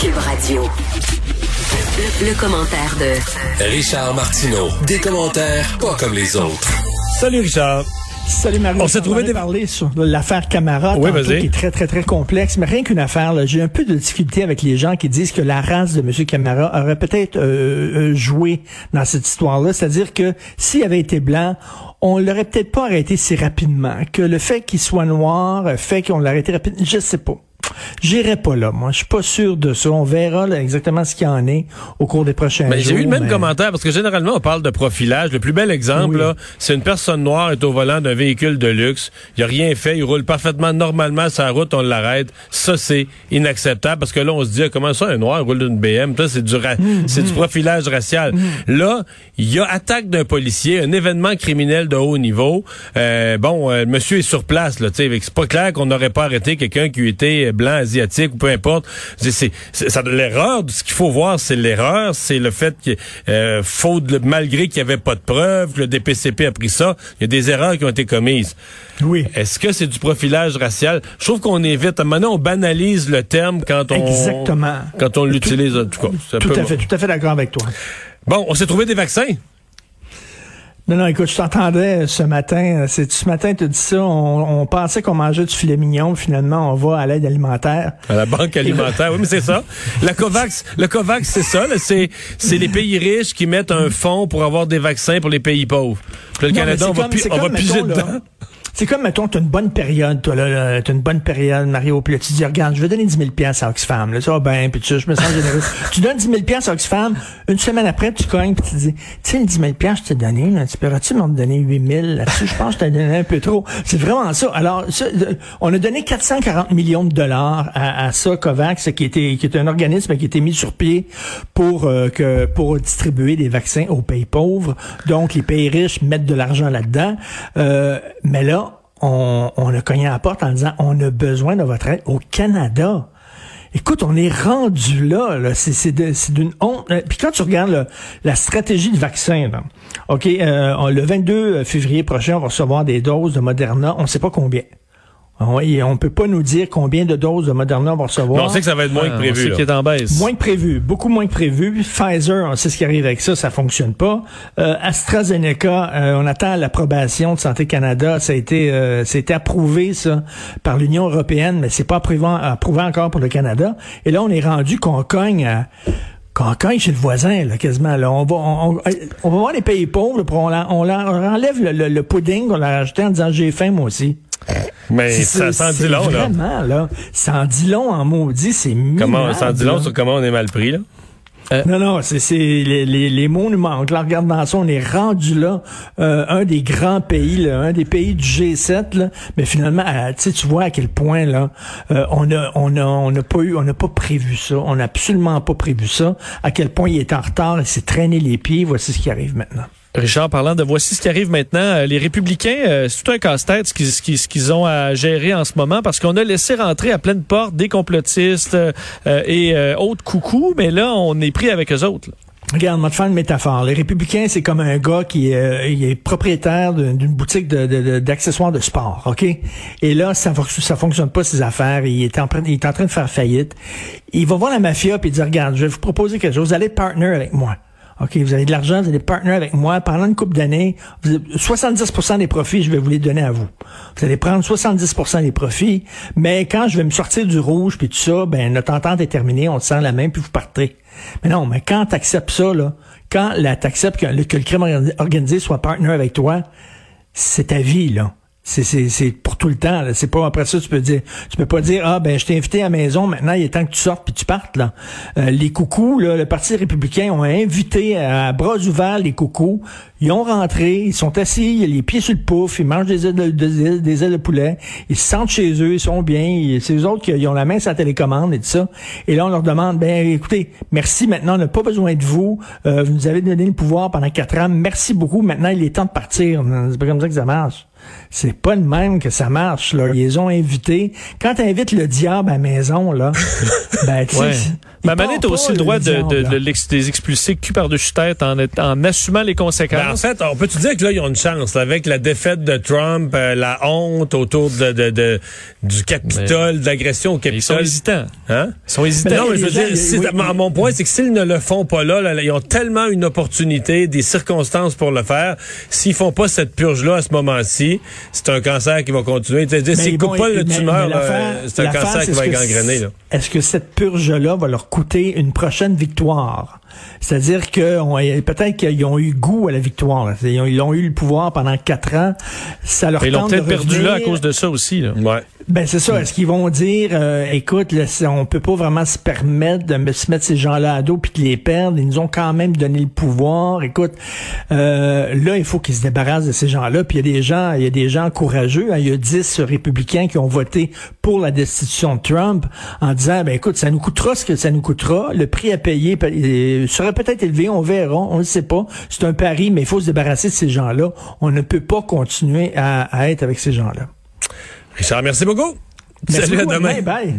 Cube Radio. Le, le commentaire de Richard Martineau. Des commentaires pas comme les autres. Salut Richard. Salut Mario. On s'est trouvé des- parlé sur l'affaire Camara, Oui, tantôt, vas-y. qui est très, très, très complexe. Mais rien qu'une affaire, là, j'ai un peu de difficulté avec les gens qui disent que la race de M. Camara aurait peut-être euh, euh, joué dans cette histoire-là. C'est-à-dire que s'il avait été blanc, on l'aurait peut-être pas arrêté si rapidement. Que le fait qu'il soit noir euh, fait qu'on l'a arrêté rapidement. Je sais pas. J'irai pas là, moi. Je suis pas sûr de ça. On verra là, exactement ce qu'il y en est au cours des prochains Ben, jours. j'ai eu le même mais- commentaire parce que généralement on parle de profilage. Le plus bel exemple, Oui. là, c'est une personne noire est au volant d'un véhicule de luxe. Il a rien fait, il roule parfaitement normalement sur la route, on l'arrête. Ça c'est inacceptable parce que là on se dit ah, comment ça un noir roule d'une BM, ça c'est du ra- Mm-hmm. c'est du profilage racial. Là, il y a attaque d'un policier, un événement criminel de haut niveau. Euh, bon, euh, le monsieur est sur place là, tu sais, c'est pas clair qu'on n'aurait pas arrêté quelqu'un qui était blanc asiatique ou peu importe. C'est l'erreur, ce qu'il faut voir c'est l'erreur, c'est le fait que euh, faute malgré qu'il n'y avait pas de preuves, que le DPCP a pris ça, il y a des erreurs qui ont été commises. Oui. Est-ce que c'est du profilage racial? Je trouve qu'on évite. Maintenant, on banalise le terme quand on... Exactement. Quand on l'utilise, en tout cas. Tout à fait, tout à fait d'accord avec toi. Bon, on s'est trouvé des vaccins. Non, non, écoute, je t'entendais ce matin. C'est ce matin, tu dis ça. On, on pensait qu'on mangeait du filet mignon. Finalement, on va à l'aide alimentaire. À la banque alimentaire. Oui, mais c'est ça. La COVAX, le COVAX, c'est ça. C'est, c'est les pays riches qui mettent un fonds pour avoir des vaccins pour les pays pauvres. Puis le Non, Canada, on va, comme- piger là, dedans. C'est comme, mettons, t'as une bonne période, toi, là, là, t'as une bonne période, Mario, puis là, tu dis, regarde, je vais donner 10 000 piastres à Oxfam, là, ça va bien, puis tu je me sens généreux. tu donnes 10 000 piastres à Oxfam, une semaine après, tu cognes, puis tu dis, tu sais, le 10 000 piastres, je t'ai donné, là, tu peux-tu m'en donner 8 000 là-dessus? Je pense que je t'ai donné un peu trop. C'est vraiment ça. Alors, ça, on a donné 440 millions de dollars à, à ça, COVAX, qui était, qui est un organisme qui a été mis sur pied pour, euh, que, pour distribuer des vaccins aux pays pauvres. Donc, les pays riches mettent de l'argent là-dedans. Euh, mais là, on, on a cogné à la porte en disant, on a besoin de votre aide au Canada. Écoute, on est rendu là, là. C'est, d'une honte. Euh, Puis quand tu regardes la stratégie de vaccin, là, OK, euh, le 22 février prochain, on va recevoir des doses de Moderna. On ne sait pas combien. Oui, on peut pas nous dire combien de doses de Moderna on va recevoir. On sait que ça va être moins que on prévu. sait là. qu'il est en baisse. Moins que prévu, beaucoup moins que prévu. Puis Pfizer, on sait ce qui arrive avec ça, ça fonctionne pas. Euh, AstraZeneca, euh, on attend l'approbation de Santé Canada. Ça a été, euh, été approuvé ça par l'Union européenne, mais c'est pas approuvé, approuvé encore pour le Canada. Et là, on est rendu qu'on cogne à qu'on cogne chez le voisin, là, quasiment. Là. On, va, on, on- on va voir les pays pauvres, puis on, leur- on leur enlève le, le, le pudding qu'on leur a rajouté en disant j'ai faim moi aussi. Mais ça s'en dit long, là. Vraiment, là. Ça en dit long en maudit, c'est Comment, ça en dit long là. sur comment on est mal pris, là? Non, non, c'est c'est les, les, les mots nous manquent. Là, regarde dans ça, on est rendu là, euh, un des grands pays, là, un des pays du G7, là, mais finalement, euh, tu vois à quel point là, euh, on a, on a, on n'a pas eu, on n'a pas prévu ça, on n'a absolument pas prévu ça. À quel point il est en retard, il s'est traîné les pieds. Voici ce qui arrive maintenant. Richard, parlant de voici ce qui arrive maintenant, euh, les républicains, euh, c'est tout un casse-tête ce qu'ils ont à gérer en ce moment parce qu'on a laissé rentrer à pleine porte des complotistes euh, et autres coucous, mais là, on est pris avec eux autres. là. Regarde, moi, te faire une métaphore. Les républicains, c'est comme un gars qui euh, il est propriétaire d'une boutique de- de- de- d'accessoires de, sport, OK? Et là, ça, ça fonctionne pas, ses affaires. Il est, en, il est en train de faire faillite. Il va voir la mafia puis il dit, regarde, je vais vous proposer quelque chose. Allez partner avec moi. OK, vous avez de l'argent, vous être partner avec moi. Pendant une couple d'années, vous- 70% des profits, je vais vous les donner à vous. Vous allez prendre 70% des profits, mais quand je vais me sortir du rouge puis tout ça, ben notre entente est terminée, on te sent la main puis vous partez. Mais non, mais quand tu acceptes ça, là, quand t'acceptes que, le- que le crime organi- organisé soit partner avec toi, c'est ta vie, là. C'est, tout le temps. C'est pas après ça, tu peux dire, tu peux pas dire ah ben je t'ai invité à la maison, maintenant il est temps que tu sortes puis tu partes là. Euh, les coucous, le Parti républicain ont invité à bras ouverts les coucous. Ils ont rentré, ils sont assis, les pieds sur le pouf, ils mangent des ailes de, ailes de poulet, ils se sentent chez eux, ils sont bien. Ils- C'est eux autres qui ils ont la main sur la télécommande et tout ça. Et là on leur demande ben écoutez, merci maintenant, on n'a pas besoin de vous. Euh, vous nous avez donné le pouvoir pendant quatre ans. Merci beaucoup. Maintenant il est temps de partir. C'est pas comme ça que ça marche. C'est pas le même que ça marche. Là. Ils les ont invités. Quand tu invites le diable à la maison, là, ben, tu sais, Ouais. Ma part manette a aussi le droit de, de, de des expulser cul par-dessus tête en, assumant les Ben, en conséquences. fait, on peut-tu dire que là, ils ont une chance, là, avec la défaite de Trump, euh, la honte autour de, de, de- du Capitole, de l'agression au ils sont Capitole. hésitants. Hein? Ils sont hésitants. non, mais je veux les gens, dire, si- oui, mon- oui. mon point, c'est que s'ils ne le font pas là, là, ils ont tellement une opportunité, des circonstances pour le faire. S'ils font pas cette purge-là à ce moment-ci, c'est un cancer qui va continuer. Coupent vont- pas le tumeur, l'affaire- c'est un cancer qui c'est va Là. Est-ce que cette purge-là va leur coûter une prochaine victoire? C'est-à-dire que peut-être qu'ils ont eu goût à la victoire. là. Ils ont, ils ont eu le pouvoir pendant quatre ans. Ça leur Ils l'ont peut-être perdu là à cause de ça aussi. Là. Ouais. Ben c'est ça. Est-ce qu'ils vont dire, euh, écoute, là, on peut pas vraiment se permettre de se mettre ces gens-là à dos puis de les perdre. Ils nous ont quand même donné le pouvoir. Écoute, euh, là, il faut qu'ils se débarrassent de ces gens-là. Puis il y a des gens, il y a des gens courageux. hein. Il y a 10 républicains qui ont voté pour la destitution de Trump en disant, ben écoute, ça nous coûtera ce que ça nous coûtera. Le prix à payer euh, sera peut-être élevé. On verra. On ne sait pas. C'est un pari, mais il faut se débarrasser de ces gens-là. On ne peut pas continuer à, à être avec ces gens-là. Richard, merci beaucoup. Merci Salut, à demain. Bye bye.